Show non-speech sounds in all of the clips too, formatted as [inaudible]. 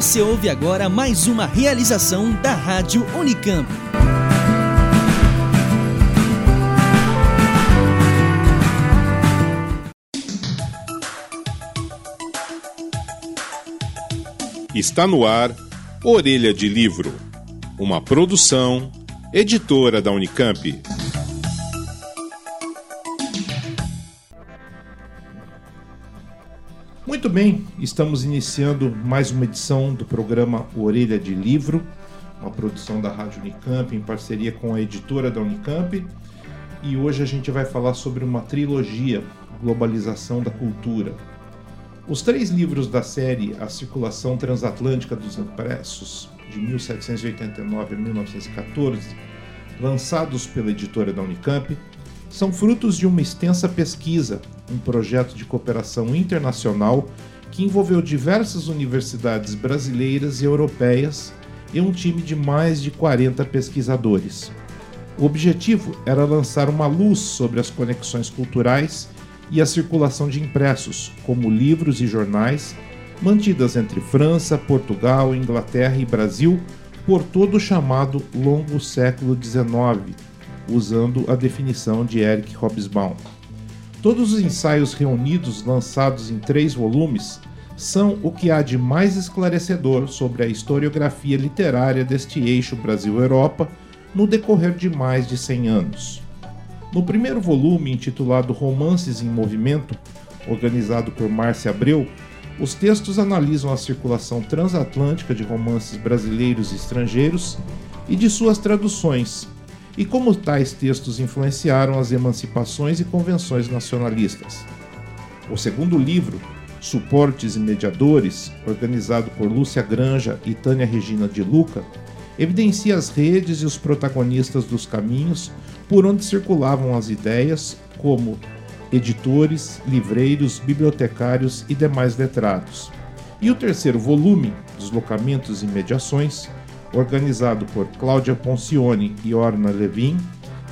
Você ouve agora mais uma realização da Rádio Unicamp. Está no ar Orelha de Livro, uma produção, editora da Unicamp. Muito bem, estamos iniciando mais uma edição do programa Orelha de Livro, uma produção da Rádio Unicamp em parceria com a editora da Unicamp. E hoje a gente vai falar sobre uma trilogia, Globalização da Cultura. Os três livros da série A Circulação Transatlântica dos Impressos, de 1789 a 1914, lançados pela editora da Unicamp, são frutos de uma extensa pesquisa, um projeto de cooperação internacional que envolveu diversas universidades brasileiras e europeias e um time de mais de 40 pesquisadores. O objetivo era lançar uma luz sobre as conexões culturais e a circulação de impressos, como livros e jornais, mantidas entre França, Portugal, Inglaterra e Brasil por todo o chamado longo século XIX, usando a definição de Eric Hobsbawm. Todos os ensaios reunidos, lançados em três volumes, são o que há de mais esclarecedor sobre a historiografia literária deste eixo Brasil-Europa no decorrer de mais de 100 anos. No primeiro volume, intitulado Romances em Movimento, organizado por Márcia Abreu, os textos analisam a circulação transatlântica de romances brasileiros e estrangeiros e de suas traduções, e como tais textos influenciaram as emancipações e convenções nacionalistas. O segundo livro, Suportes e Mediadores, organizado por Lúcia Granja e Tânia Regina de Luca, evidencia as redes e os protagonistas dos caminhos por onde circulavam as ideias, como editores, livreiros, bibliotecários e demais letrados. E o terceiro volume, Deslocamentos e Mediações, organizado por Cláudia Poncioni e Orna Levin,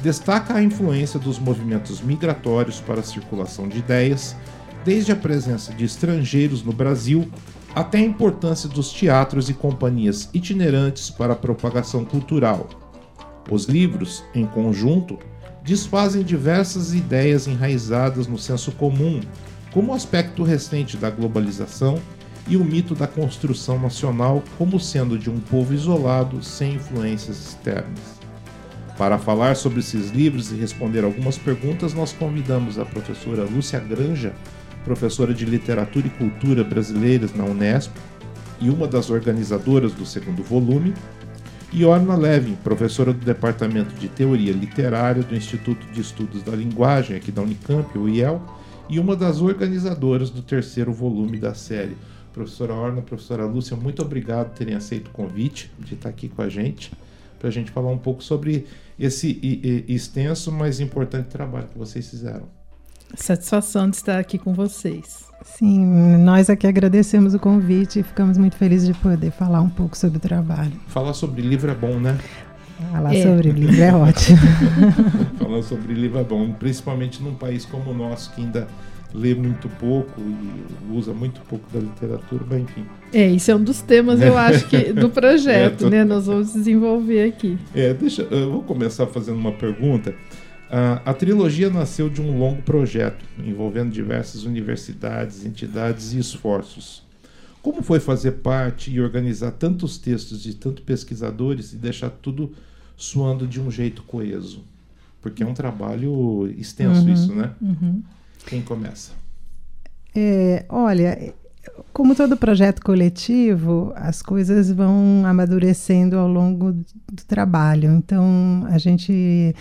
destaca a influência dos movimentos migratórios para a circulação de ideias, desde a presença de estrangeiros no Brasil até a importância dos teatros e companhias itinerantes para a propagação cultural. Os livros, em conjunto, desfazem diversas ideias enraizadas no senso comum, como o aspecto recente da globalização e o mito da construção nacional como sendo de um povo isolado, sem influências externas. Para falar sobre esses livros e responder algumas perguntas, nós convidamos a professora Lúcia Granja, professora de Literatura e Cultura Brasileiras na Unesp e uma das organizadoras do segundo volume, e Orna Levin, professora do Departamento de Teoria Literária do Instituto de Estudos da Linguagem aqui da Unicamp, o IEL, e uma das organizadoras do terceiro volume da série professora Orna, professora Lúcia, muito obrigado por terem aceito o convite de estar aqui com a gente, para a gente falar um pouco sobre esse extenso, mas importante trabalho que vocês fizeram. Satisfação de estar aqui com vocês. Sim, nós aqui agradecemos o convite e ficamos muito felizes de poder falar um pouco sobre o trabalho. Falar sobre livro é bom, né? Falar é. sobre livro é ótimo. [laughs] falar sobre livro é bom, principalmente num país como o nosso, que ainda lê muito pouco e usa muito pouco da literatura, mas enfim. É, isso é um dos temas, eu acho, que do [laughs] [laughs] projeto, é, tô... né? Nós vamos desenvolver aqui. É, deixa, eu vou começar fazendo uma pergunta. Uh, a trilogia nasceu de um longo projeto envolvendo diversas universidades, entidades e esforços. Como foi fazer parte e organizar tantos textos de tantos pesquisadores e deixar tudo suando de um jeito coeso? Porque é um trabalho extenso uhum, isso, né? Uhum. Quem começa? É, olha, como todo projeto coletivo, as coisas vão amadurecendo ao longo do trabalho. Então, a gente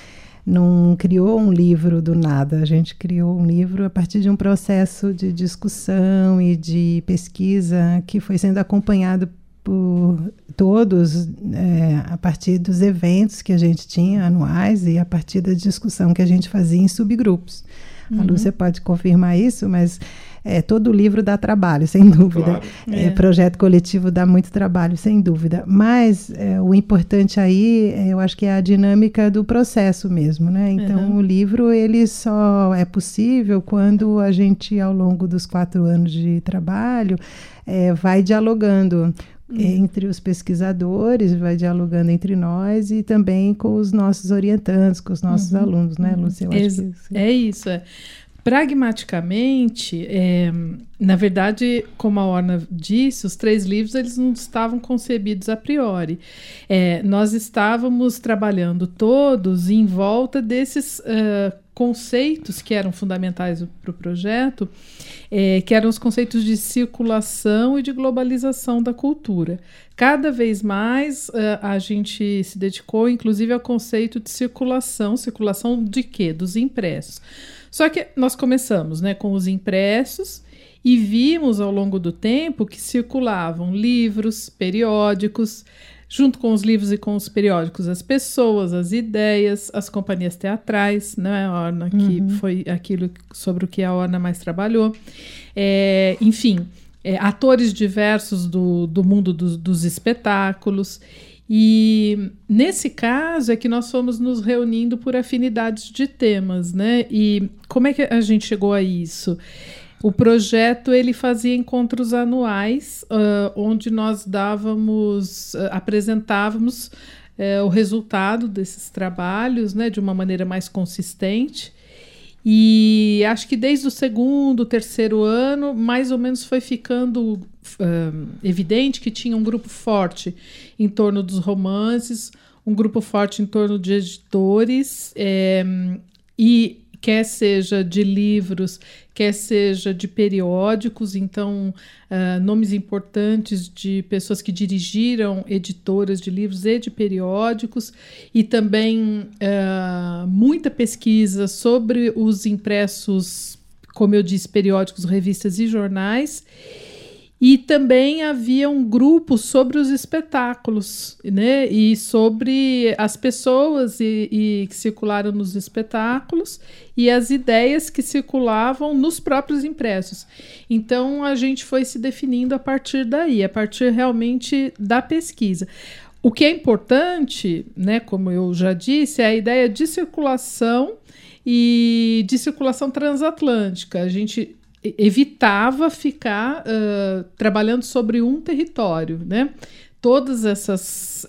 não criou um livro do nada, a gente criou um livro a partir de um processo de discussão e de pesquisa que foi sendo acompanhado por todos é, a partir dos eventos que a gente tinha anuais e a partir da discussão que a gente fazia em subgrupos. Uhum. A Lúcia pode confirmar isso, mas é, todo livro dá trabalho, sem dúvida. Claro. É, é. Projeto coletivo dá muito trabalho, sem dúvida. Mas é, o importante aí, é, eu acho que é a dinâmica do processo mesmo, né? Então, uhum. o livro, ele só é possível quando a gente, ao longo dos quatro anos de trabalho, é, vai dialogando Hum. entre os pesquisadores, vai dialogando entre nós e também com os nossos orientantes, com os nossos uhum. alunos, né, Lúcia? É isso, é. Pragmaticamente, é, na verdade, como a Orna disse, os três livros eles não estavam concebidos a priori. É, nós estávamos trabalhando todos em volta desses uh, conceitos que eram fundamentais para o projeto, é, que eram os conceitos de circulação e de globalização da cultura. Cada vez mais uh, a gente se dedicou, inclusive, ao conceito de circulação. Circulação de quê? Dos impressos. Só que nós começamos né, com os impressos e vimos ao longo do tempo que circulavam livros, periódicos, junto com os livros e com os periódicos, as pessoas, as ideias, as companhias teatrais, né, a Orna, que uhum. foi aquilo sobre o que a Orna mais trabalhou. É, enfim, é, atores diversos do, do mundo do, dos espetáculos. E nesse caso é que nós fomos nos reunindo por afinidades de temas, né? E como é que a gente chegou a isso? O projeto ele fazia encontros anuais, uh, onde nós dávamos, uh, apresentávamos uh, o resultado desses trabalhos, né, de uma maneira mais consistente. E acho que desde o segundo, terceiro ano, mais ou menos foi ficando evidente que tinha um grupo forte em torno dos romances, um grupo forte em torno de editores, é, e quer seja de livros, quer seja de periódicos, então uh, nomes importantes de pessoas que dirigiram editoras de livros e de periódicos, e também uh, muita pesquisa sobre os impressos, como eu disse, periódicos, revistas e jornais. E também havia um grupo sobre os espetáculos, né? E sobre as pessoas e, e, que circularam nos espetáculos e as ideias que circulavam nos próprios impressos. Então a gente foi se definindo a partir daí, a partir realmente da pesquisa. O que é importante, né, como eu já disse, é a ideia de circulação e de circulação transatlântica. A gente evitava ficar uh, trabalhando sobre um território, né? Todas essas,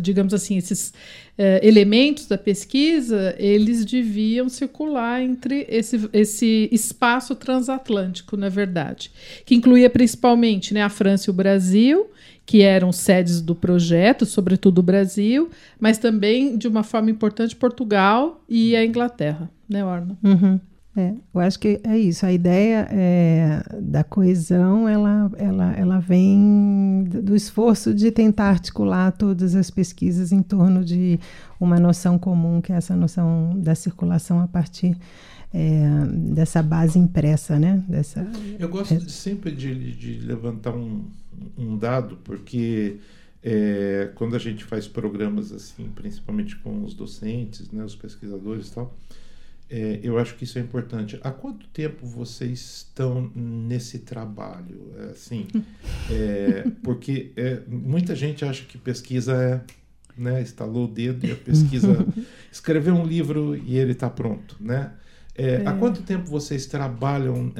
digamos assim, esses uh, elementos da pesquisa, eles deviam circular entre esse, esse espaço transatlântico, na verdade, que incluía principalmente né, a França e o Brasil, que eram sedes do projeto, sobretudo o Brasil, mas também, de uma forma importante, Portugal e a Inglaterra, né, Orna? Uhum. É, eu acho que é isso. A ideia é, da coesão, ela, ela, ela vem do esforço de tentar articular todas as pesquisas em torno de uma noção comum, que é essa noção da circulação a partir é, dessa base impressa, né? Dessa, eu gosto é... sempre de, de levantar um, um dado, porque é, quando a gente faz programas assim, principalmente com os docentes, né, os pesquisadores e tal, é, eu acho que isso é importante. Há quanto tempo vocês estão nesse trabalho? É, assim, é, [laughs] porque é, muita gente acha que pesquisa é, né, estalou o dedo e a pesquisa [laughs] escreveu um livro e ele está pronto, né? É, há é. quanto tempo vocês trabalham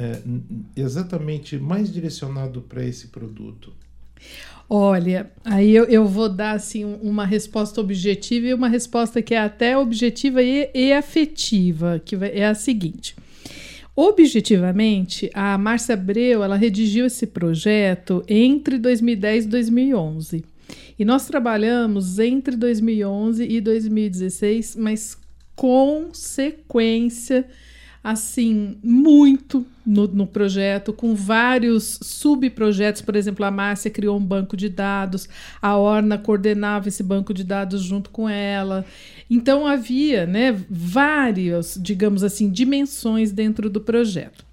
exatamente mais direcionado para esse produto? Olha, aí eu, eu vou dar assim uma resposta objetiva e uma resposta que é até objetiva e, e afetiva, que é a seguinte. Objetivamente, a Márcia Abreu ela redigiu esse projeto entre 2010 e 2011. E nós trabalhamos entre 2011 e 2016, mas com sequência assim, muito no, no, projeto, com vários subprojetos. Por exemplo, a Márcia criou um banco de dados, a Orna coordenava esse banco de dados junto com ela. Então, havia né, várias, digamos assim, dimensões dentro do projeto.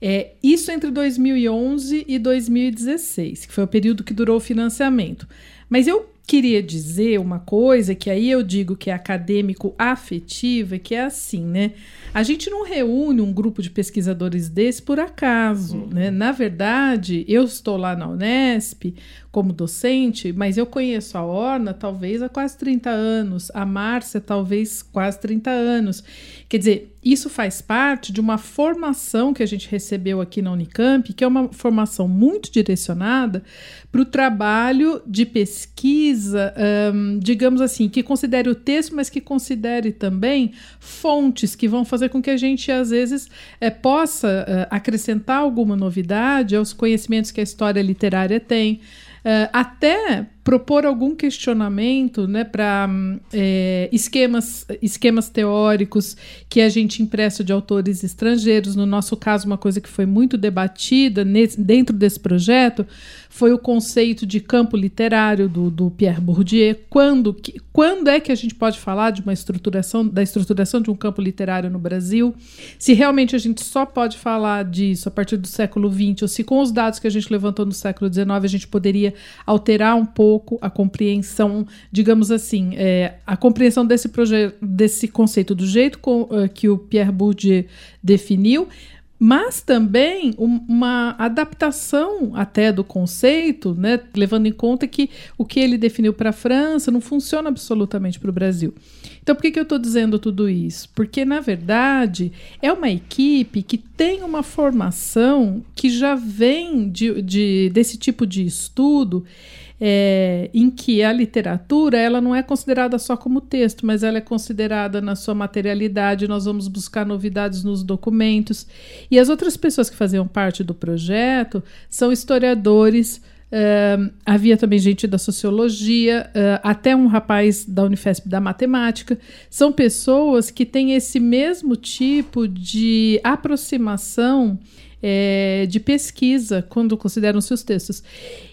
É, isso entre 2011 e 2016, que foi o período que durou o financiamento. Mas eu queria dizer uma coisa que aí eu digo que é acadêmico afetiva, que é assim, né? A gente não reúne um grupo de pesquisadores desse por acaso, uhum. né? Na verdade, eu estou lá na Unesp como docente, mas eu conheço a Orna talvez há quase 30 anos, a Márcia talvez quase 30 anos. Quer dizer, isso faz parte de uma formação que a gente recebeu aqui na Unicamp, que é uma formação muito direcionada para o trabalho de pesquisa, digamos assim, que considere o texto, mas que considere também fontes que vão fazer com que a gente, às vezes, é, possa uh, acrescentar alguma novidade aos conhecimentos que a história literária tem. Uh, até propor algum questionamento né, para é, esquemas, esquemas teóricos que a gente empresta de autores estrangeiros. No nosso caso, uma coisa que foi muito debatida nesse, dentro desse projeto foi o conceito de campo literário do, do Pierre Bourdieu. Quando, que, quando é que a gente pode falar de uma estruturação, da estruturação de um campo literário no Brasil? Se realmente a gente só pode falar disso a partir do século XX, ou se com os dados que a gente levantou no século XIX a gente poderia alterar um pouco pouco a compreensão, digamos assim, é, a compreensão desse projeto, desse conceito do jeito com, uh, que o Pierre Bourdieu definiu, mas também uma adaptação até do conceito, né, levando em conta que o que ele definiu para a França não funciona absolutamente para o Brasil. Então, por que, que eu estou dizendo tudo isso? Porque, na verdade, é uma equipe que tem uma formação que já vem de, de desse tipo de estudo é, em que a literatura ela não é considerada só como texto, mas ela é considerada na sua materialidade. Nós vamos buscar novidades nos documentos. E as outras pessoas que faziam parte do projeto são historiadores. Uh, havia também gente da sociologia, uh, até um rapaz da Unifesp da matemática. São pessoas que têm esse mesmo tipo de aproximação é, de pesquisa quando consideram seus textos.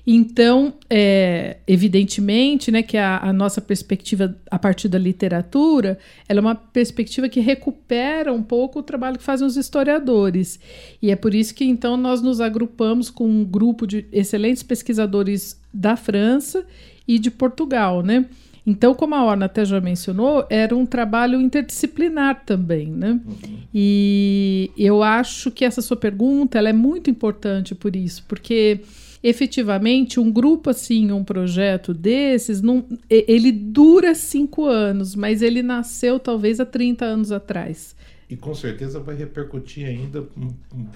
Então, é, evidentemente, né, que a, a, nossa perspectiva a partir da literatura, ela é uma perspectiva que recupera um pouco o trabalho que fazem os historiadores. E é por isso que então nós nos agrupamos com um grupo de excelentes pesquisadores da França e de Portugal, né? Então, como a Orna até já mencionou, era um trabalho interdisciplinar também, né? Uhum. E eu acho que essa sua pergunta ela é muito importante por isso, porque efetivamente um grupo assim, um projeto desses, não, ele dura cinco anos, mas ele nasceu talvez há 30 anos atrás e com certeza vai repercutir ainda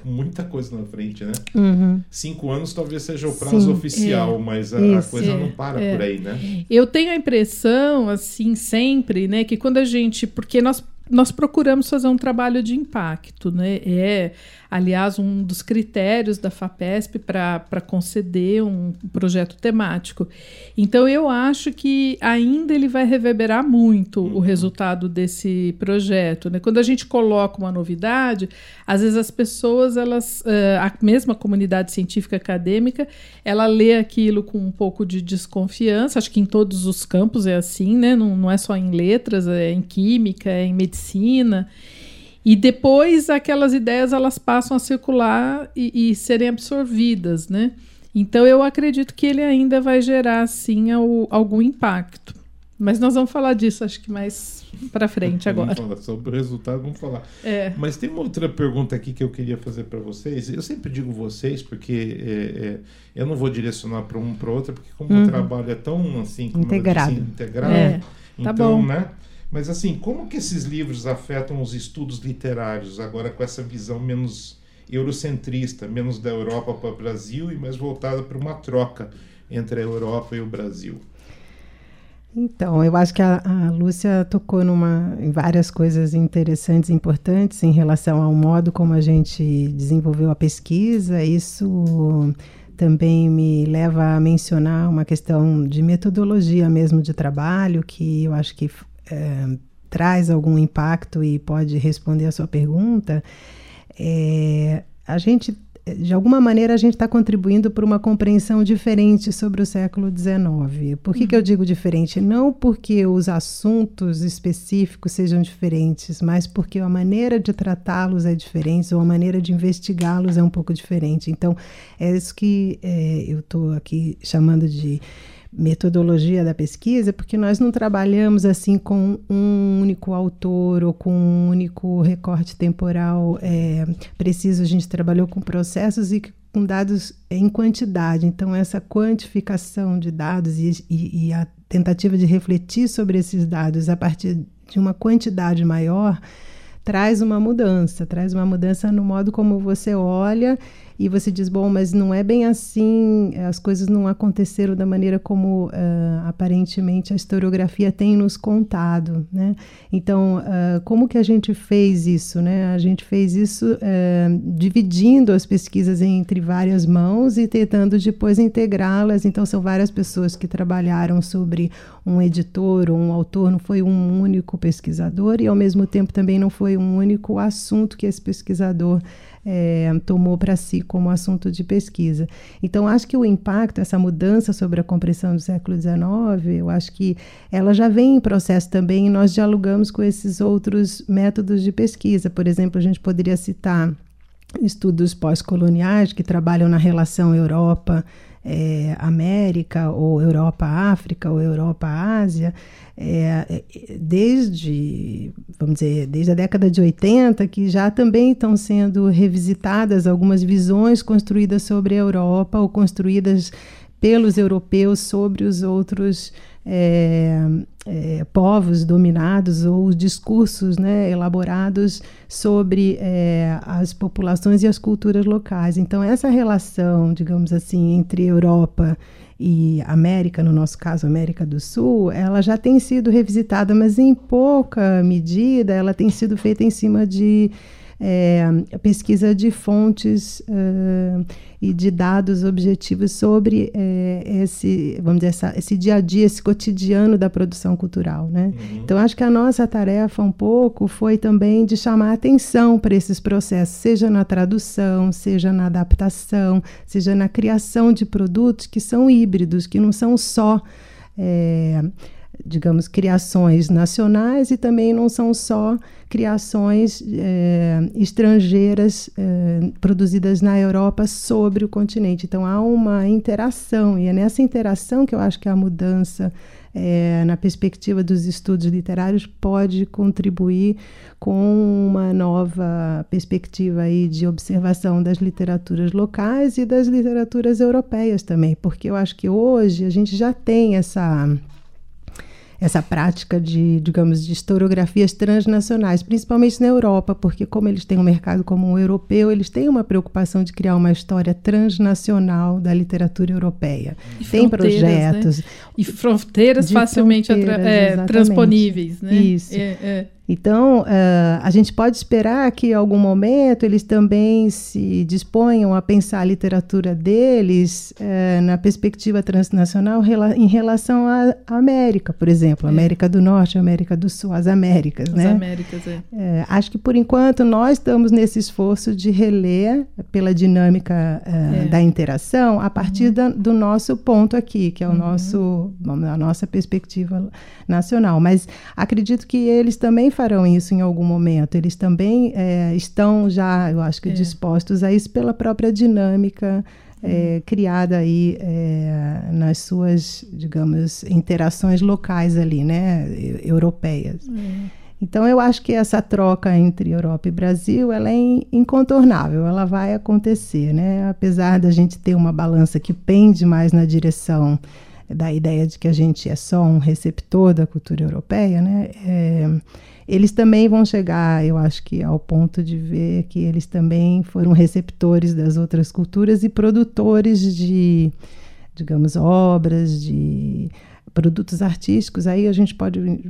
muita coisa na frente, né? Uhum. Cinco anos talvez seja o prazo Sim, oficial, é, mas a, isso, a coisa é, não para é. por aí, né? Eu tenho a impressão, assim, sempre, né, que quando a gente. Porque nós nós procuramos fazer um trabalho de impacto, né? É, aliás, um dos critérios da FAPESP para conceder um projeto temático. Então, eu acho que ainda ele vai reverberar muito uhum. o resultado desse projeto. Né? Quando a gente coloca uma novidade, às vezes as pessoas, elas, uh, a mesma comunidade científica acadêmica, ela lê aquilo com um pouco de desconfiança. Acho que em todos os campos é assim, né? Não, não é só em letras, é em química, é em medicina. E depois aquelas ideias elas passam a circular e, e serem absorvidas, né? Então eu acredito que ele ainda vai gerar sim algum impacto. Mas nós vamos falar disso, acho que mais para frente agora. vamos falar sobre o resultado, vamos falar. É. Mas tem uma outra pergunta aqui que eu queria fazer para vocês. Eu sempre digo vocês porque é, é, eu não vou direcionar para um para outro, porque como uhum. o trabalho é tão assim integrado, disse, integrado, é. tá então, bom. né? Mas assim, como que esses livros afetam os estudos literários agora com essa visão menos eurocentrista, menos da Europa para o Brasil e mais voltada para uma troca entre a Europa e o Brasil? Então, eu acho que a, a Lúcia tocou numa, em várias coisas interessantes e importantes em relação ao modo como a gente desenvolveu a pesquisa. Isso também me leva a mencionar uma questão de metodologia mesmo de trabalho, que eu acho que é, traz algum impacto e pode responder a sua pergunta, é, a gente, de alguma maneira, a gente está contribuindo para uma compreensão diferente sobre o século XIX. Por que, uhum. que eu uhum. digo diferente? Não porque os assuntos específicos sejam diferentes, mas porque a maneira de tratá-los é diferente ou a maneira de investigá-los é um pouco diferente. Então, é isso que é, eu estou aqui chamando de metodologia da pesquisa, porque nós não trabalhamos assim com um único autor ou com um único recorte temporal é, preciso. A gente trabalhou com processos e com dados em quantidade. Então, essa quantificação de dados e, e, e a tentativa de refletir sobre esses dados a partir de uma quantidade maior traz uma mudança, traz uma mudança no modo como você olha e você diz, bom, mas não é bem assim, as coisas não aconteceram da maneira como uh, aparentemente a historiografia tem nos contado, né? Então, uh, como que a gente fez isso, né? A gente fez isso uh, dividindo as pesquisas entre várias mãos e tentando depois integrá-las. Então, são várias pessoas que trabalharam sobre um editor ou um autor, não foi um único pesquisador e, ao mesmo tempo, também não foi um único assunto que esse pesquisador é, tomou para si como assunto de pesquisa. Então, acho que o impacto, essa mudança sobre a compreensão do século XIX, eu acho que ela já vem em processo também e nós dialogamos com esses outros métodos de pesquisa. Por exemplo, a gente poderia citar estudos pós-coloniais que trabalham na relação Europa é, América, ou Europa África, ou Europa Ásia, é, desde, vamos dizer, desde a década de 80, que já também estão sendo revisitadas algumas visões construídas sobre a Europa ou construídas pelos europeus sobre os outros é, é, povos dominados ou discursos né, elaborados sobre é, as populações e as culturas locais. Então, essa relação, digamos assim, entre Europa e América, no nosso caso América do Sul, ela já tem sido revisitada, mas em pouca medida ela tem sido feita em cima de é, pesquisa de fontes uh, e de dados objetivos sobre é, esse, vamos dizer, essa, esse dia a dia, esse cotidiano da produção cultural, né? Uhum. Então acho que a nossa tarefa um pouco foi também de chamar atenção para esses processos, seja na tradução, seja na adaptação, seja na criação de produtos que são híbridos, que não são só é, digamos, criações nacionais e também não são só criações é, estrangeiras é, produzidas na Europa sobre o continente. Então há uma interação, e é nessa interação que eu acho que a mudança é, na perspectiva dos estudos literários pode contribuir com uma nova perspectiva aí de observação das literaturas locais e das literaturas europeias também, porque eu acho que hoje a gente já tem essa essa prática de, digamos, de historiografias transnacionais, principalmente na Europa, porque como eles têm um mercado comum europeu, eles têm uma preocupação de criar uma história transnacional da literatura europeia. E tem projetos. Né? E fronteiras facilmente fronteiras, é, transponíveis. Né? Isso. É, é. Então, uh, a gente pode esperar que em algum momento eles também se disponham a pensar a literatura deles uh, na perspectiva transnacional rela em relação à América, por exemplo, é. América do Norte, América do Sul, as Américas. As né? Américas, é. Uh, acho que por enquanto nós estamos nesse esforço de reler pela dinâmica é. da interação a partir uhum. da, do nosso ponto aqui, que é o uhum. nosso, a nossa perspectiva nacional. Mas acredito que eles também farão isso em algum momento. Eles também é, estão já, eu acho que, é. dispostos a isso pela própria dinâmica é, criada aí é, nas suas, digamos, interações locais ali, né, europeias. É. Então eu acho que essa troca entre Europa e Brasil ela é incontornável, ela vai acontecer, né? Apesar da gente ter uma balança que pende mais na direção da ideia de que a gente é só um receptor da cultura europeia, né? É, eles também vão chegar, eu acho que, ao ponto de ver que eles também foram receptores das outras culturas e produtores de, digamos, obras, de produtos artísticos. Aí a gente pode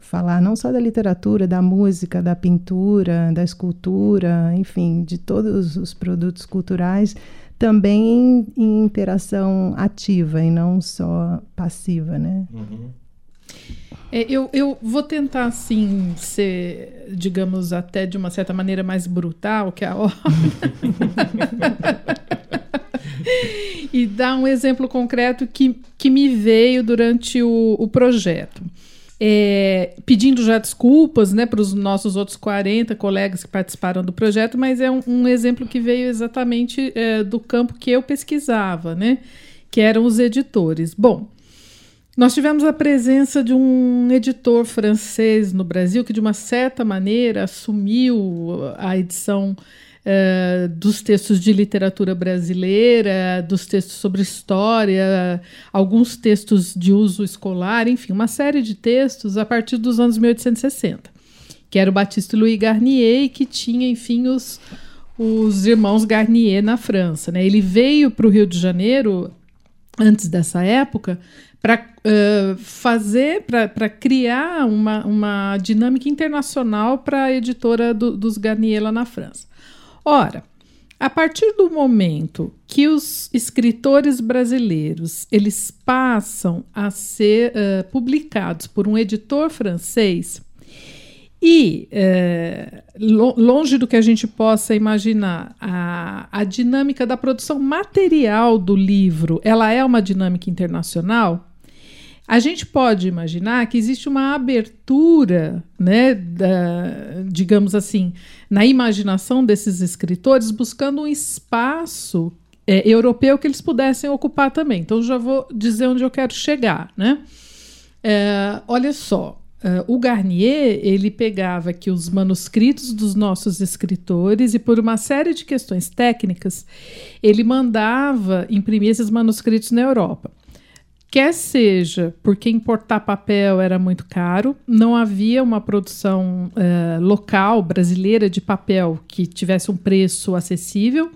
falar não só da literatura, da música, da pintura, da escultura, enfim, de todos os produtos culturais, também em, em interação ativa e não só passiva, né? Uhum. É, eu, eu vou tentar, assim, ser, digamos, até de uma certa maneira mais brutal que a [laughs] obra. e dar um exemplo concreto que, que me veio durante o, o projeto. É, pedindo já desculpas né, para os nossos outros 40 colegas que participaram do projeto, mas é um, um exemplo que veio exatamente é, do campo que eu pesquisava, né, que eram os editores. Bom, nós tivemos a presença de um editor francês no Brasil que, de uma certa maneira, assumiu a edição uh, dos textos de literatura brasileira, dos textos sobre história, alguns textos de uso escolar, enfim, uma série de textos a partir dos anos 1860 que era o Batista Louis Garnier, e que tinha, enfim, os, os irmãos Garnier na França. Né? Ele veio para o Rio de Janeiro antes dessa época para uh, fazer, para criar uma, uma dinâmica internacional para a editora do, dos Garnier lá na França. Ora, a partir do momento que os escritores brasileiros eles passam a ser uh, publicados por um editor francês e uh, longe do que a gente possa imaginar, a, a dinâmica da produção material do livro, ela é uma dinâmica internacional. A gente pode imaginar que existe uma abertura, né, da, digamos assim, na imaginação desses escritores, buscando um espaço é, europeu que eles pudessem ocupar também. Então, já vou dizer onde eu quero chegar. Né? É, olha só, Uh, o Garnier ele pegava aqui os manuscritos dos nossos escritores e por uma série de questões técnicas ele mandava imprimir esses manuscritos na Europa. Quer seja porque importar papel era muito caro, não havia uma produção uh, local brasileira de papel que tivesse um preço acessível,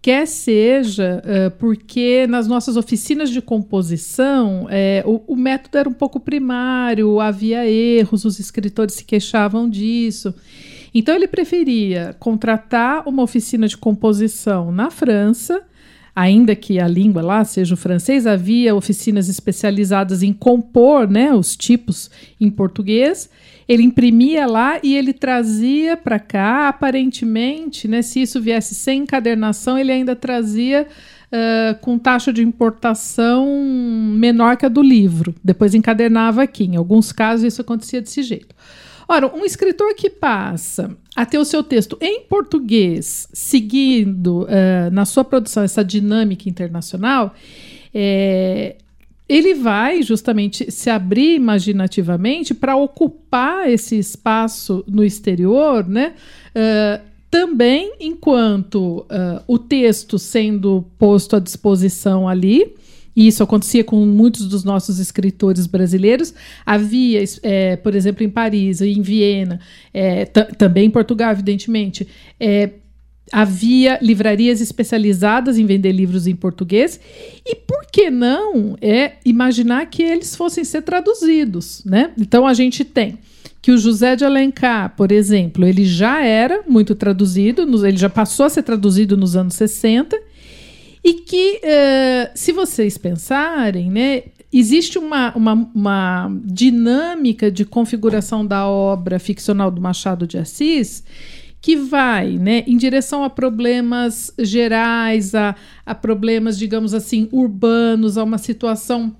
quer seja uh, porque nas nossas oficinas de composição uh, o, o, método era um pouco primário, havia erros, os escritores se queixavam disso. Então ele preferia contratar uma oficina de composição na França ainda que a língua lá seja o francês, havia oficinas especializadas em compor né, os tipos em português. Ele imprimia lá e ele trazia para cá, aparentemente, né, se isso viesse sem encadernação, ele ainda trazia uh, com taxa de importação menor que a do livro. Depois encadernava aqui. Em alguns casos, isso acontecia desse jeito. Ora, um escritor que passa a ter o seu texto em português, seguindo uh, na sua produção essa dinâmica internacional, é, ele vai justamente se abrir imaginativamente para ocupar esse espaço no exterior, né? Uh, também enquanto uh, o texto sendo posto à disposição ali, e isso acontecia com muitos dos nossos escritores brasileiros. Havia, é, por exemplo, em Paris, em Viena, é, também em Portugal, evidentemente, é, havia livrarias especializadas em vender livros em português. E por que não é imaginar que eles fossem ser traduzidos? Né? Então a gente tem que o José de Alencar, por exemplo, ele já era muito traduzido, ele já passou a ser traduzido nos anos 60 e que, uh, se vocês pensarem, né, existe uma, uma, uma, dinâmica de configuração da obra ficcional do Machado de Assis que vai né, em direção a problemas gerais, a, a problemas, digamos assim, urbanos, a uma situação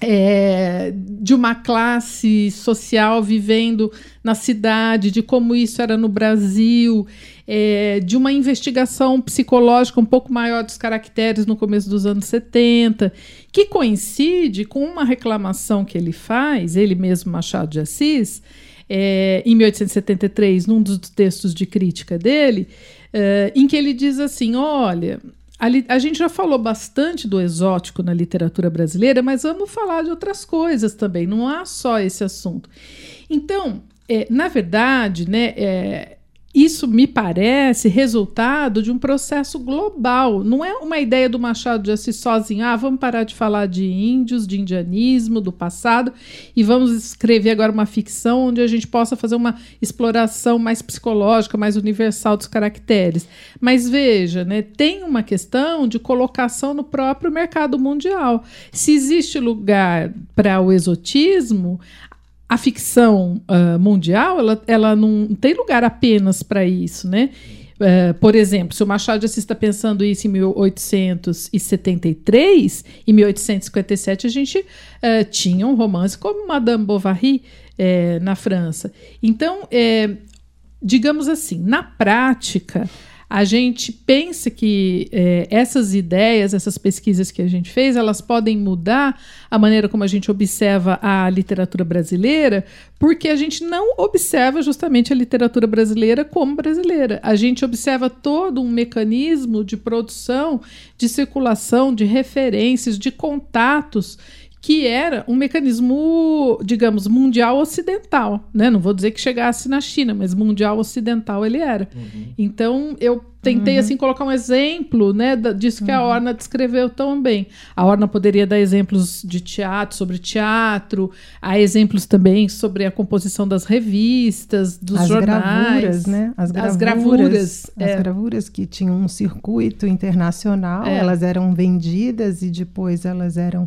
é, de uma classe social vivendo na cidade, de como isso era no Brasil, é, de uma investigação psicológica um pouco maior dos caracteres no começo dos anos 70, que coincide com uma reclamação que ele faz, ele mesmo, Machado de Assis, é, em 1873, num dos textos de crítica dele, é, em que ele diz assim: olha a, a, gente já falou bastante do exótico na literatura brasileira, mas vamos falar de outras coisas também. Não há só esse assunto. Então, é, na verdade, né, é, isso me parece resultado de um processo global. Não é uma ideia do Machado de Assis sozinho. Ah, vamos parar de falar de índios, de indianismo, do passado e vamos escrever agora uma ficção onde a gente possa fazer uma exploração mais psicológica, mais universal dos caracteres. Mas veja, né, tem uma questão de colocação no próprio mercado mundial. Se existe lugar para o exotismo, a ficção uh, mundial ela, ela não tem lugar apenas para isso, né? Uh, por exemplo, se o Machado de Assis está pensando isso em 1873, em 1857 a gente uh, tinha um romance como Madame Bovary uh, na França. Então, digamos assim, na prática, a gente pensa que é, essas ideias, essas pesquisas que a gente fez, elas podem mudar a maneira como a gente observa a literatura brasileira, porque a gente não observa justamente a literatura brasileira como brasileira. A gente observa todo um mecanismo de produção, de circulação, de referências, de contatos que era um mecanismo, digamos, mundial ocidental, né? Não vou dizer que chegasse na China, mas mundial ocidental ele era. Uhum. Então eu tentei uhum. assim colocar um exemplo, né, disso que uhum. a Orna descreveu tão bem. A Orna poderia dar exemplos de teatro, sobre teatro, há exemplos também sobre a composição das revistas, dos as jornais, gravuras, né? As gravuras, as gravuras, é. as gravuras que tinham um circuito internacional, é. elas eram vendidas e depois elas eram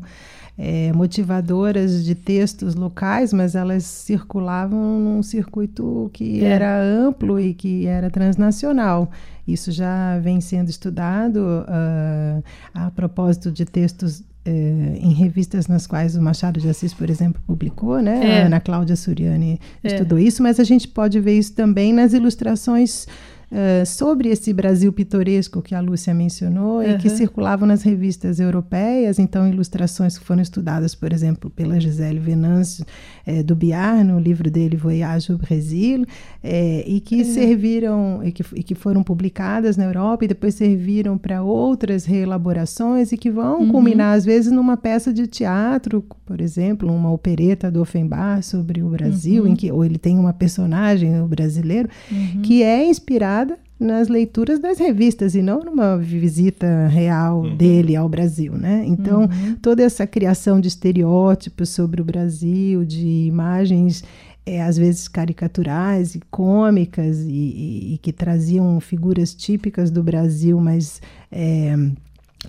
é, motivadoras de textos locais, mas elas circulavam num circuito que é. era amplo e que era transnacional. Isso já vem sendo estudado uh, a propósito de textos uh, em revistas nas quais o Machado de Assis, por exemplo, publicou, né? É. A Ana Cláudia Suriani é. estudou isso, mas a gente pode ver isso também nas ilustrações uh, sobre esse Brasil pitoresco que a Lúcia mencionou uhum. e que circulavam nas revistas europeias, então ilustrações que foram estudadas, por exemplo, pela Gisele Venâncio uh, do Biar, no livro dele Voyage ao Brasil, uh, e que uhum. serviram, e que, e que foram publicadas na Europa e depois serviram para outras reelaborações e que vão uhum. culminar, às vezes, numa peça de teatro, por exemplo, uma opereta do Offenbach sobre o Brasil, em uhum. que ou ele tem uma personagem, o brasileiro, uhum. que é inspirada nas leituras das revistas e não numa visita real uhum. dele ao Brasil, né? Então, uhum. toda essa criação de estereótipos sobre o Brasil, de imagens é, às vezes caricaturais e cômicas e, e, e, que traziam figuras típicas do Brasil, mas é,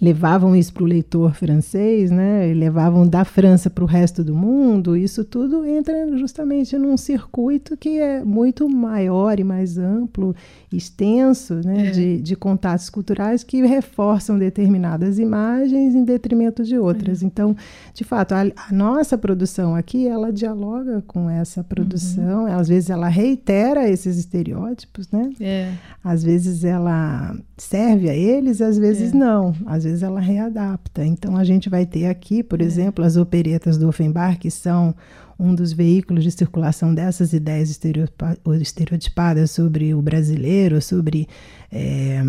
levavam isso para o leitor francês, né? Levavam da França para o resto do mundo. Isso tudo entra justamente num circuito que é muito maior e mais amplo, extenso, né? É. De, de, contatos culturais que reforçam determinadas imagens em detrimento de outras. É. Então, de fato, a, a, nossa produção aqui ela dialoga com essa produção. Uhum. Às vezes ela reitera esses estereótipos, né? É. Às vezes ela serve a eles, às vezes é. não. Às às vezes ela readapta. Então a gente vai ter aqui, por é. exemplo, as operetas do Offenbach, que são um dos veículos de circulação dessas ideias estereotipadas sobre o brasileiro, sobre é,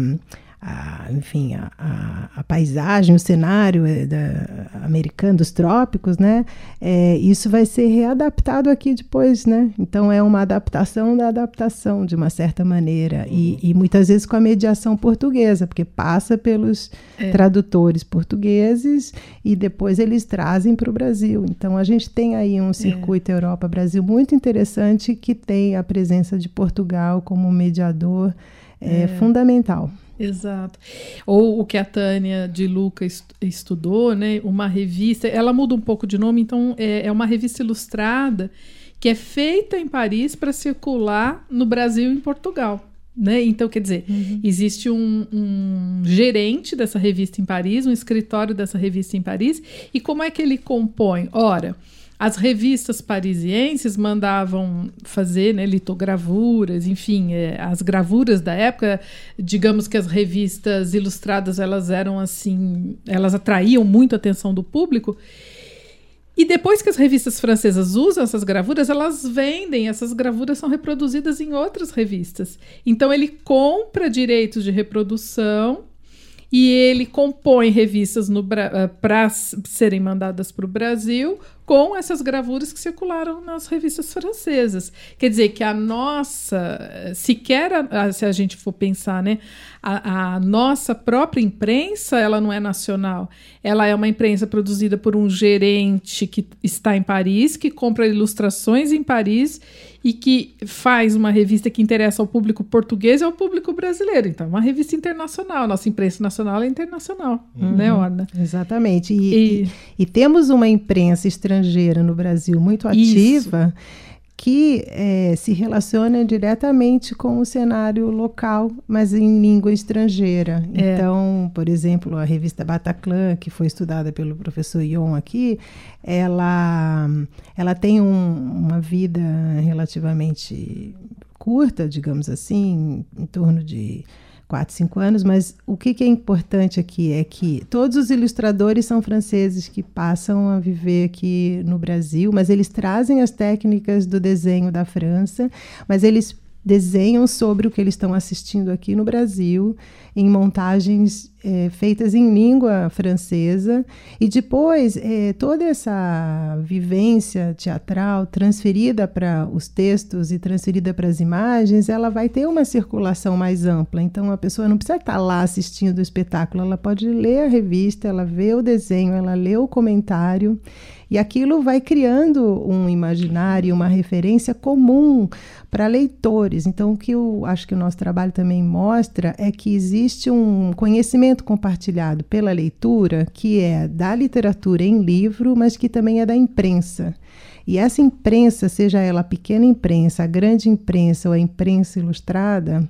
a, enfim, a, a, a, paisagem, o cenário é, da, americano dos trópicos, né? É, isso vai ser readaptado aqui depois, né? Então é uma adaptação da adaptação de uma certa maneira uhum. e, e, muitas vezes com a mediação portuguesa, porque passa pelos é. tradutores portugueses e depois eles trazem para o Brasil. Então a gente tem aí um é. circuito Europa-Brasil muito interessante que tem a presença de Portugal como mediador é, é. fundamental. Exato. Ou o que a Tânia de Luca estudou, né? Uma revista, ela muda um pouco de nome, então é, é uma revista ilustrada que é feita em Paris para circular no Brasil e em Portugal. Né? Então, quer dizer, uhum. existe um, um, gerente dessa revista em Paris, um escritório dessa revista em Paris, e como é que ele compõe? Ora, as revistas parisienses mandavam fazer né, litogravuras, enfim, é, as gravuras da época, digamos que as revistas ilustradas elas eram assim, elas atraíam muito a atenção do público. E depois que as revistas francesas usam essas gravuras, elas vendem, essas gravuras são reproduzidas em outras revistas. Então ele compra direitos de reprodução e ele compõe revistas para serem mandadas para o Brasil com essas gravuras que circularam nas revistas francesas. Quer dizer que a nossa, sequer a, se a gente for pensar, né, a, a, nossa própria imprensa, ela não é nacional. Ela é uma imprensa produzida por um gerente que está em Paris, que compra ilustrações em Paris e que faz uma revista que interessa ao público português e ao público brasileiro. Então, é uma revista internacional. Nossa imprensa nacional é internacional, uhum. né, Orna? Exatamente. E, e, e, e temos uma imprensa estrangeira estrangeira no Brasil muito ativa. Isso que é, se relaciona diretamente com o cenário local, mas em língua estrangeira. É. Então, por exemplo, a revista Bataclan, que foi estudada pelo professor Ion aqui, ela, ela tem um, uma vida relativamente curta, digamos assim, em torno de quatro, cinco anos, mas o que, que, é importante aqui é que todos os ilustradores são franceses que passam a viver aqui no Brasil, mas eles trazem as técnicas do desenho da França, mas eles desenham sobre o que eles estão assistindo aqui no Brasil, em montagens é, feitas em língua francesa, e depois é, toda essa vivência teatral transferida para os textos e transferida para as imagens, ela vai ter uma circulação mais ampla. Então a pessoa não precisa estar lá assistindo o espetáculo, ela pode ler a revista, ela vê o desenho, ela lê o comentário. E aquilo vai criando um imaginário, uma referência comum para leitores. Então, o que eu acho que o nosso trabalho também mostra é que existe um conhecimento compartilhado pela leitura, que é da literatura em livro, mas que também é da imprensa. E essa imprensa, seja ela a pequena imprensa, a grande imprensa ou a imprensa ilustrada,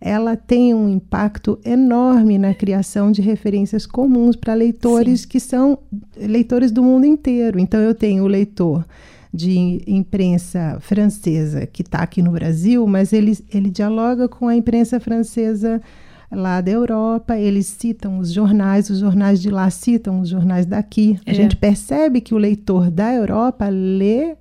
ela tem um impacto enorme na criação de referências comuns para leitores Sim. que são leitores do mundo inteiro. Então, eu tenho o leitor de imprensa francesa que está aqui no Brasil, mas ele, ele dialoga com a imprensa francesa lá da Europa, eles citam os jornais, os jornais de lá citam os jornais daqui. É. A gente percebe que o leitor da Europa lê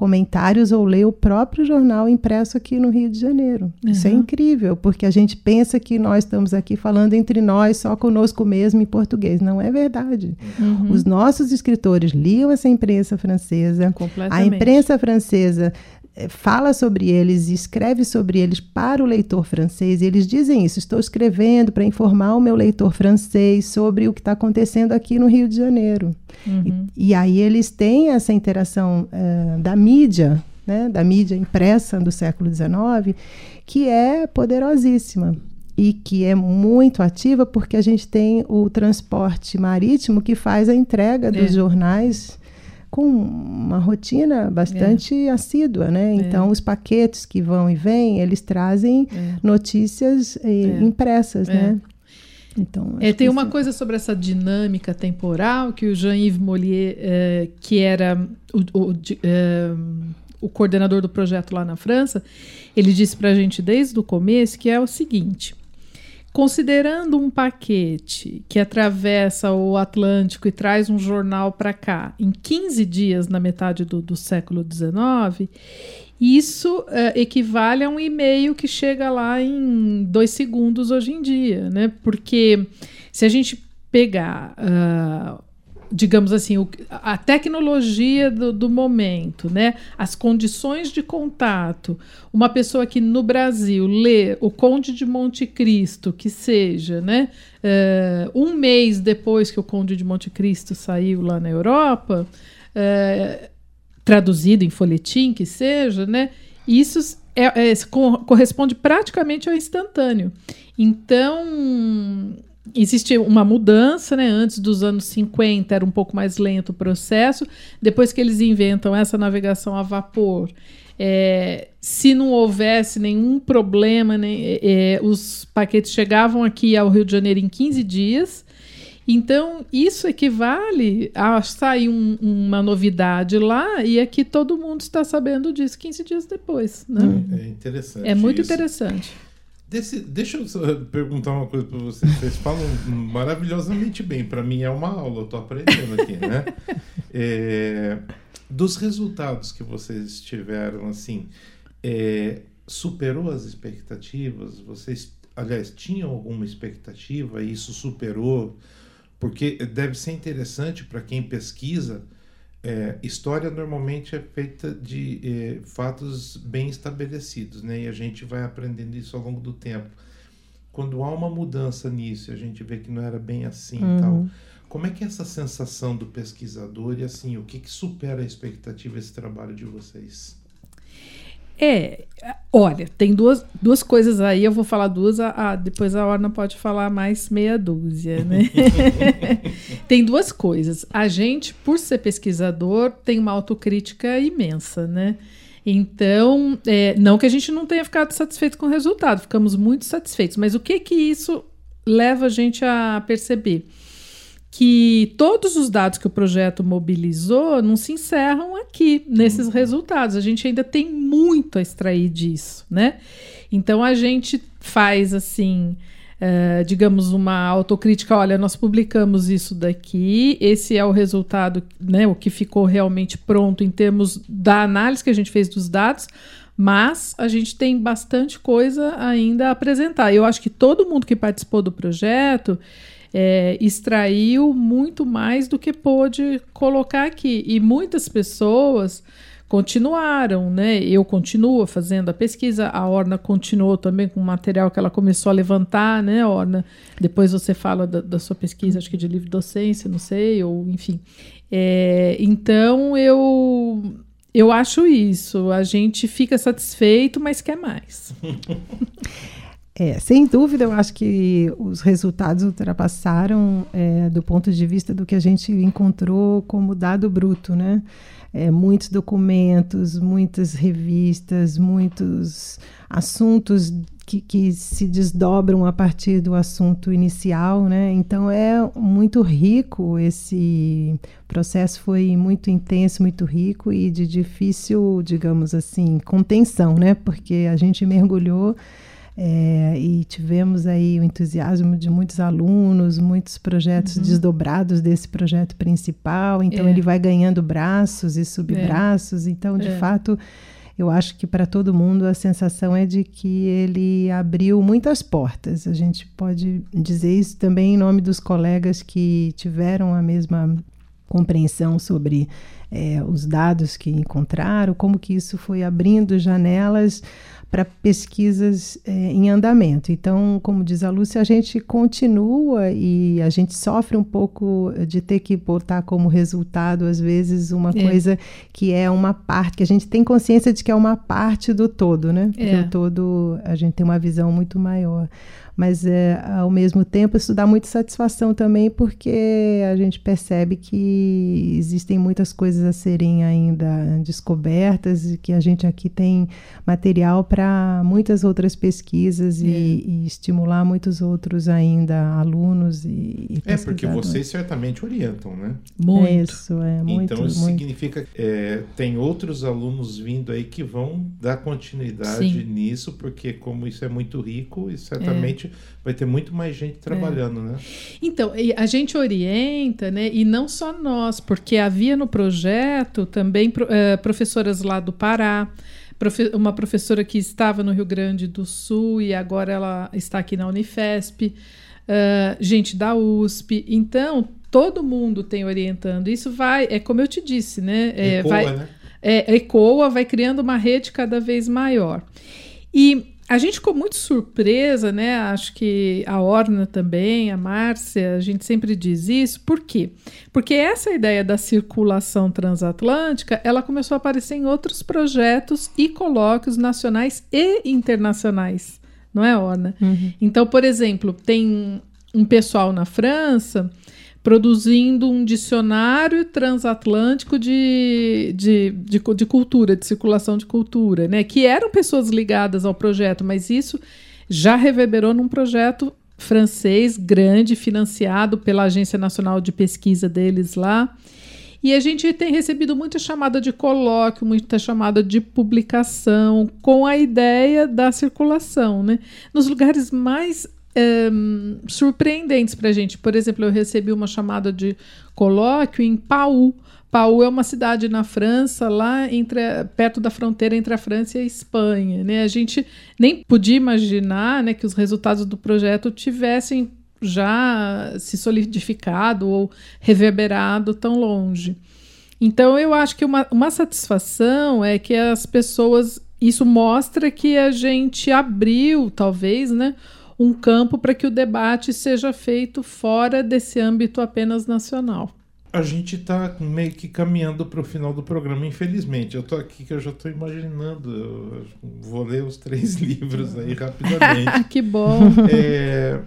comentários ou ler o próprio jornal impresso aqui no Rio de Janeiro. Uhum. Isso é incrível, porque a gente pensa que nós estamos aqui falando entre nós, só conosco mesmo em português. Não é verdade. Uhum. Os nossos escritores liam essa imprensa francesa. A imprensa francesa fala sobre eles e escreve sobre eles para o leitor francês. E eles dizem isso: estou escrevendo para informar o meu leitor francês sobre o que está acontecendo aqui no Rio de Janeiro. Uhum. E, e, aí eles têm essa interação uh, da mídia, né, da mídia impressa do século XIX, que é poderosíssima e que é muito ativa porque a gente tem o transporte marítimo que faz a entrega é. dos jornais com uma rotina bastante é. assídua, né? É. Então, é. os paquetes que vão e vêm, eles trazem é. notícias é. impressas, é. né? Então, é, tem uma coisa sobre essa dinâmica temporal que o Jean-Yves Mollier, eh, que era o, o, eh, o, coordenador do projeto lá na França, ele disse para a gente desde o começo que é o seguinte: Considerando um paquete que atravessa o Atlântico e traz um jornal para cá em 15 dias na metade do, do século XIX, isso é, equivale a um e-mail que chega lá em dois segundos hoje em dia, né? Porque se a gente pegar uh, digamos assim, o, a tecnologia do, do, momento, né? as condições de contato. Uma pessoa que no Brasil lê O Conde de Monte Cristo, que seja, né? Uh, um mês depois que o Conde de Monte Cristo saiu lá na Europa, uh, traduzido em folhetim, que seja, né? isso é, é, corresponde praticamente ao instantâneo. Então existe uma mudança, né? Antes dos anos 50 era um pouco mais lento o processo. Depois que eles inventam essa navegação a vapor, é, se não houvesse nenhum problema, né, é, é os paquetes chegavam aqui ao Rio de Janeiro em 15 dias. Então, isso equivale a sair um, uma novidade lá e aqui todo mundo está sabendo disso 15 dias depois. Né? É interessante. É muito isso. interessante. Desse, deixa eu perguntar uma coisa para vocês. Vocês falam maravilhosamente bem. Para mim é uma aula, eu estou aprendendo aqui, né? [laughs] É, dos resultados que vocês tiveram, assim, é, superou as expectativas? Vocês, aliás, tinham alguma expectativa e isso superou? Porque deve ser interessante para quem pesquisa é, história normalmente é feita de é, fatos bem estabelecidos, né? E a gente vai aprendendo isso ao longo do tempo. Quando há uma mudança nisso, a gente vê que não era bem assim, uhum. tal. Como é que é essa sensação do pesquisador e assim, o que, que supera a expectativa esse trabalho de vocês? É, olha, tem duas, duas coisas aí, eu vou falar duas, a, a depois a Orna pode falar mais meia dúzia, né? [laughs] tem duas coisas. A gente, por ser pesquisador, tem uma autocrítica imensa, né? Então, é, não que a gente não tenha ficado satisfeito com o resultado, ficamos muito satisfeitos, mas o que que isso leva a gente a perceber? Que todos os dados que o projeto mobilizou não se encerram aqui nesses uhum. resultados. A gente ainda tem muito a extrair disso, né? Então a gente faz assim, uh, digamos, uma autocrítica. Olha, nós publicamos isso daqui. Esse é o resultado, né? O que ficou realmente pronto em termos da análise que a gente fez dos dados. Mas a gente tem bastante coisa ainda a apresentar. Eu acho que todo mundo que participou do projeto é, extraiu muito mais do que pôde colocar aqui. E muitas pessoas continuaram, né? Eu continuo fazendo a pesquisa, a Orna continuou também com o material que ela começou a levantar, né, Orna? Depois você fala da, da sua pesquisa, acho que de livre docência, não sei, ou enfim. É, então eu eu acho isso. A gente fica satisfeito, mas quer mais. [laughs] É, sem dúvida, eu acho que os resultados ultrapassaram é, do ponto de vista do que a gente encontrou como dado bruto, né? É, muitos documentos, muitas revistas, muitos assuntos que, que, se desdobram a partir do assunto inicial, né? Então é muito rico esse processo foi muito intenso, muito rico e de difícil, digamos assim, contenção, né? Porque a gente mergulhou é, e tivemos aí o entusiasmo de muitos alunos, muitos projetos uhum. desdobrados desse projeto principal. Então é. ele vai ganhando braços e subbraços. É. Então, de é. fato, eu acho que para todo mundo a sensação é de que ele abriu muitas portas. A gente pode dizer isso também em nome dos colegas que tiveram a mesma compreensão sobre é, os dados que encontraram, como que isso foi abrindo janelas para pesquisas é, em andamento. Então, como diz a Lúcia, a gente continua e a gente sofre um pouco de ter que botar como resultado, às vezes, uma é. coisa que é uma parte, que a gente tem consciência de que é uma parte do todo, né? Porque é. o todo, a gente tem uma visão muito maior mas é, ao mesmo tempo isso dá muita satisfação também porque a gente percebe que existem muitas coisas a serem ainda descobertas e que a gente aqui tem material para muitas outras pesquisas é. e, e, estimular muitos outros ainda alunos e, e É porque vocês certamente orientam, né? Muito. É isso, é muito. Então isso muito. significa que é, tem outros alunos vindo aí que vão dar continuidade Sim. nisso porque como isso é muito rico e certamente vai ter muito mais gente trabalhando, é. né? Então, a gente orienta, né? E não só nós, porque havia no projeto também uh, professoras lá do Pará, profe uma professora que estava no Rio Grande do Sul e agora ela está aqui na Unifesp, uh, gente da USP. Então, todo mundo tem orientando. Isso vai, é como eu te disse, né? É, ecoa, vai, né? É, ecoa, vai criando uma rede cada vez maior. E a gente ficou muito surpresa, né? Acho que a Orna também, a Márcia, a gente sempre diz isso. Por quê? Porque essa ideia da circulação transatlântica, ela começou a aparecer em outros projetos e colóquios nacionais e internacionais, não é, Orna? Uhum. Então, por exemplo, tem um pessoal na França produzindo um dicionário transatlântico de, de, de, de, cultura, de circulação de cultura, né? Que eram pessoas ligadas ao projeto, mas isso já reverberou num projeto francês grande, financiado pela Agência Nacional de Pesquisa deles lá. E a gente tem recebido muita chamada de colóquio, muita chamada de publicação, com a ideia da circulação, né? Nos lugares mais um, surpreendentes para a gente. Por exemplo, eu recebi uma chamada de colóquio em Pau. Pau é uma cidade na França, lá entre, perto da fronteira entre a França e a Espanha. Né? A gente nem podia imaginar né, que os resultados do projeto tivessem já se solidificado ou reverberado tão longe. Então, eu acho que uma, uma satisfação é que as pessoas. Isso mostra que a gente abriu, talvez, né? Um campo para que o debate seja feito fora desse âmbito apenas nacional. A gente está meio que caminhando para o final do programa, infelizmente. Eu estou aqui que eu já estou imaginando. Vou ler os três [laughs] livros aí rapidamente. [laughs] que bom! É,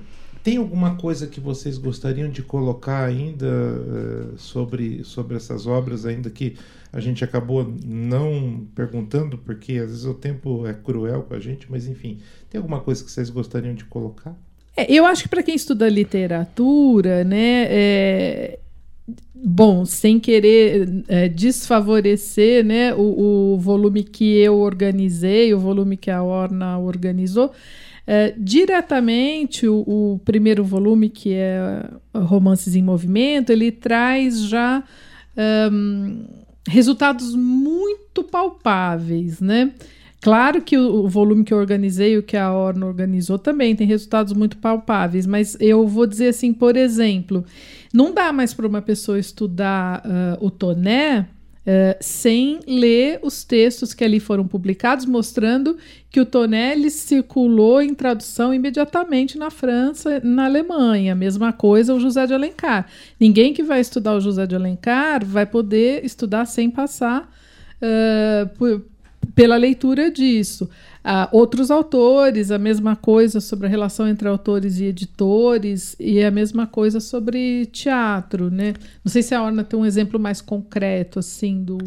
tem alguma coisa que vocês gostariam de colocar ainda uh, sobre, sobre essas obras, ainda que a gente acabou não perguntando, porque às vezes o tempo é cruel com a gente, mas enfim, tem alguma coisa que vocês gostariam de colocar? É, eu acho que para quem estuda literatura, né, é, bom, sem querer é, desfavorecer né, o, o, volume que eu organizei, o volume que a Orna organizou, é, diretamente o, o, primeiro volume, que é Romances em Movimento, ele traz já um, resultados muito palpáveis, né? Claro que o, o, volume que eu organizei, o que a Orna organizou, também tem resultados muito palpáveis, mas eu vou dizer assim, por exemplo, não dá mais para uma pessoa estudar uh, o Toné Uh, sem ler os textos que ali foram publicados, mostrando que o Tonelli circulou em tradução imediatamente na França na Alemanha. Mesma coisa o José de Alencar. Ninguém que vai estudar o José de Alencar vai poder estudar sem passar uh, por, pela leitura disso. Uh, outros autores, a mesma coisa sobre a relação entre autores e editores, e a mesma coisa sobre teatro, né? Não sei se a Orna tem um exemplo mais concreto, assim, do,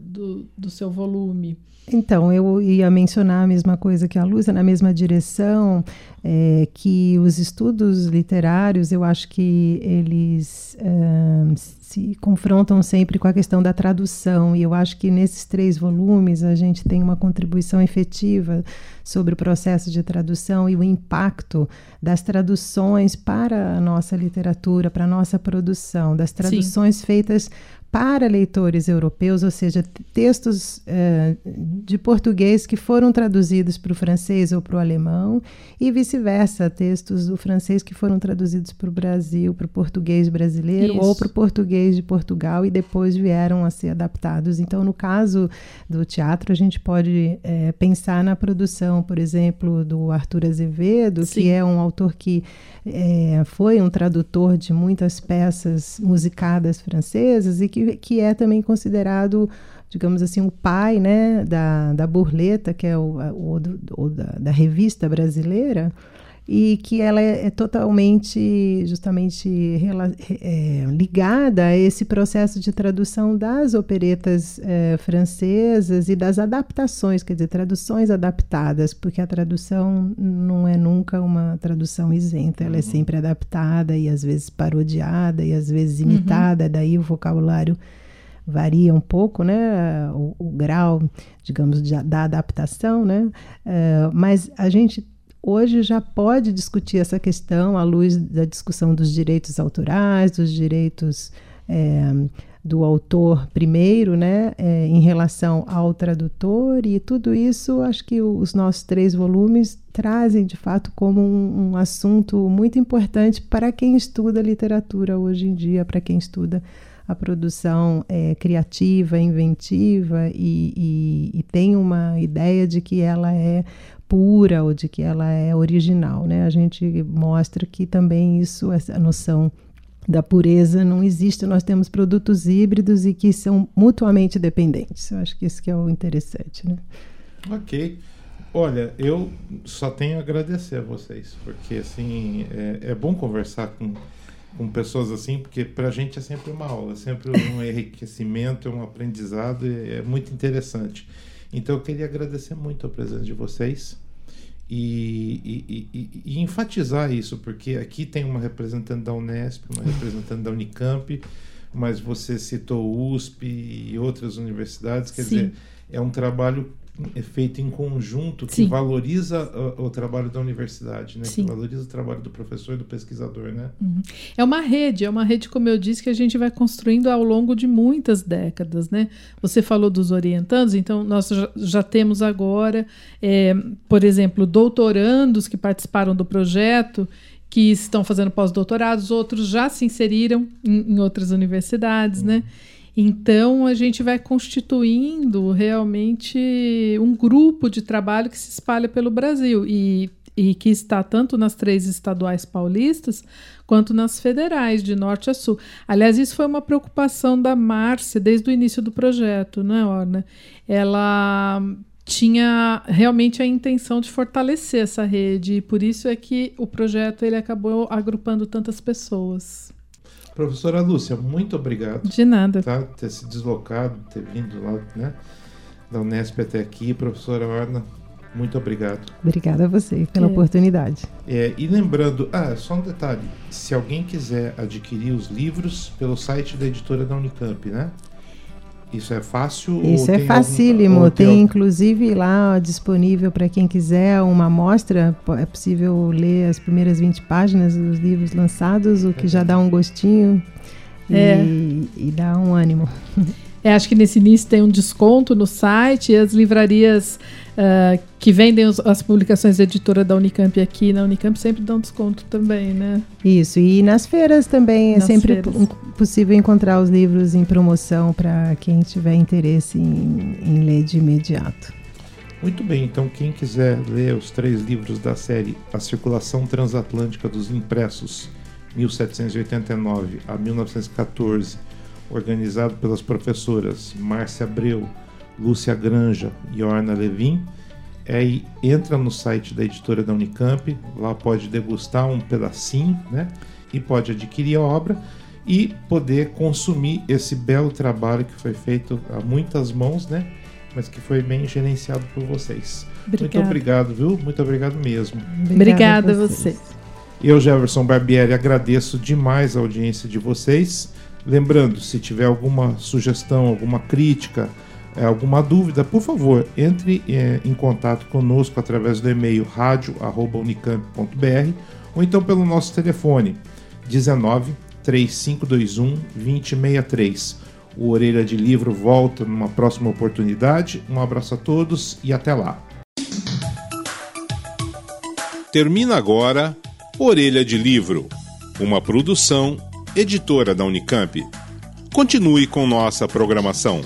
do, do seu volume. Então, eu ia mencionar a mesma coisa que a Luz, na mesma direção, é, que os estudos literários, eu acho que eles se confrontam sempre com a questão da tradução, e eu acho que nesses três volumes a gente tem uma contribuição efetiva sobre o processo de tradução e o impacto das traduções para a nossa literatura, para a nossa produção, das traduções Sim. feitas para leitores europeus, ou seja, textos uh, de português que foram traduzidos para o francês ou para o alemão, e vice-versa, textos do francês que foram traduzidos para o Brasil, para o português brasileiro Isso. ou para o português de Portugal e depois vieram a ser adaptados. Então, no caso do teatro, a gente pode é, pensar na produção, por exemplo, do Arthur Azevedo, Sim. que é um autor que é, foi um tradutor de muitas peças musicadas francesas e que, que é também considerado digamos assim, o pai né, da, da burleta, que é o, o, o da, da, revista brasileira, e que ela é, é totalmente, justamente, é, ligada a esse processo de tradução das operetas é, francesas e das adaptações, quer dizer, traduções adaptadas, porque a tradução não é nunca uma tradução isenta, ela é uhum. sempre adaptada e às vezes parodiada e às vezes uhum. imitada, uhum. daí o vocabulário varia um pouco, né, o, o grau, digamos, de, da adaptação, né, uh, mas a gente hoje já pode discutir essa questão à luz da discussão dos direitos autorais, dos direitos é, do autor primeiro, né, é, em relação ao tradutor, e tudo isso acho que os nossos três volumes trazem de fato como um, um assunto muito importante para quem estuda literatura hoje em dia, para quem estuda a produção é, criativa, inventiva e, e, e, tem uma ideia de que ela é pura ou de que ela é original, né? A gente mostra que também isso, essa noção da pureza não existe. Nós temos produtos híbridos e que são mutuamente dependentes. Eu acho que isso que é o interessante, né? Ok. Olha, eu só tenho a agradecer a vocês, porque assim é, é bom conversar com, com pessoas assim, porque para a gente é sempre uma aula, é sempre um [laughs] enriquecimento, é um aprendizado, é muito interessante. Então eu queria agradecer muito a presença de vocês e, e, e, e, enfatizar isso, porque aqui tem uma representante da Unesp, uma [laughs] representante da Unicamp, mas você citou USP e outras universidades, quer Sim. dizer, é um trabalho é feito em conjunto que Sim. valoriza o, o, trabalho da universidade, né? Que valoriza o trabalho do professor e do pesquisador, né? Uhum. É uma rede, é uma rede, como eu disse, que a gente vai construindo ao longo de muitas décadas, né? Você falou dos orientandos, então nós já, já temos agora, é, por exemplo, doutorandos que participaram do projeto que estão fazendo pós-doutorados, outros já se inseriram em, em outras universidades, né? uhum. né? Então, a gente vai constituindo realmente um grupo de trabalho que se espalha pelo Brasil e, e que está tanto nas três estaduais paulistas quanto nas federais, de norte a sul. Aliás, isso foi uma preocupação da Márcia desde o início do projeto, não é, Orna? Ela tinha realmente a intenção de fortalecer essa rede e por isso é que o projeto ele acabou agrupando tantas pessoas. Professora Lúcia, muito obrigado. De nada. Tá, ter se deslocado, ter vindo lá, né? Da Unesp até aqui. Professora Orna, muito obrigado. Obrigada a você pela é. oportunidade. É, e lembrando, ah, só um detalhe: se alguém quiser adquirir os livros pelo site da editora da Unicamp, né? Isso é fácil? Isso é facílimo. Algum, tem, tem inclusive lá disponível para quem quiser uma amostra. É possível ler as primeiras 20 páginas dos livros lançados, o que é. já dá um gostinho é. e, e dá um ânimo. É, acho que nesse início tem um desconto no site e as livrarias uh, que vendem os, as publicações da editora da Unicamp aqui na Unicamp sempre dão desconto também, né? Isso, e nas feiras também é nas é sempre feiras. Possível encontrar os livros em promoção para quem tiver interesse em, em ler de imediato. Muito bem, então quem quiser ler os três livros da série A Circulação Transatlântica dos Impressos 1789 a 1914, organizado pelas professoras Márcia Abreu, Lúcia Granja e Orna Levin, é, entra no site da editora da Unicamp, lá pode degustar um pedacinho, né? E pode adquirir a obra e poder consumir esse belo trabalho que foi feito a muitas mãos, né? Mas que foi bem gerenciado por vocês. Obrigada. Muito obrigado, viu? Muito obrigado mesmo. Obrigada, a você. Eu, Jefferson Barbieri, agradeço demais a audiência de vocês. Lembrando, se tiver alguma sugestão, alguma crítica, é, alguma dúvida, por favor, entre é, em contato conosco através do e-mail radio@unicamp.br ou então pelo nosso telefone 19 3521 2063. O Orelha de Livro volta numa próxima oportunidade. Um abraço a todos e até lá. Termina agora Orelha de Livro, uma produção editora da Unicamp. Continue com nossa programação.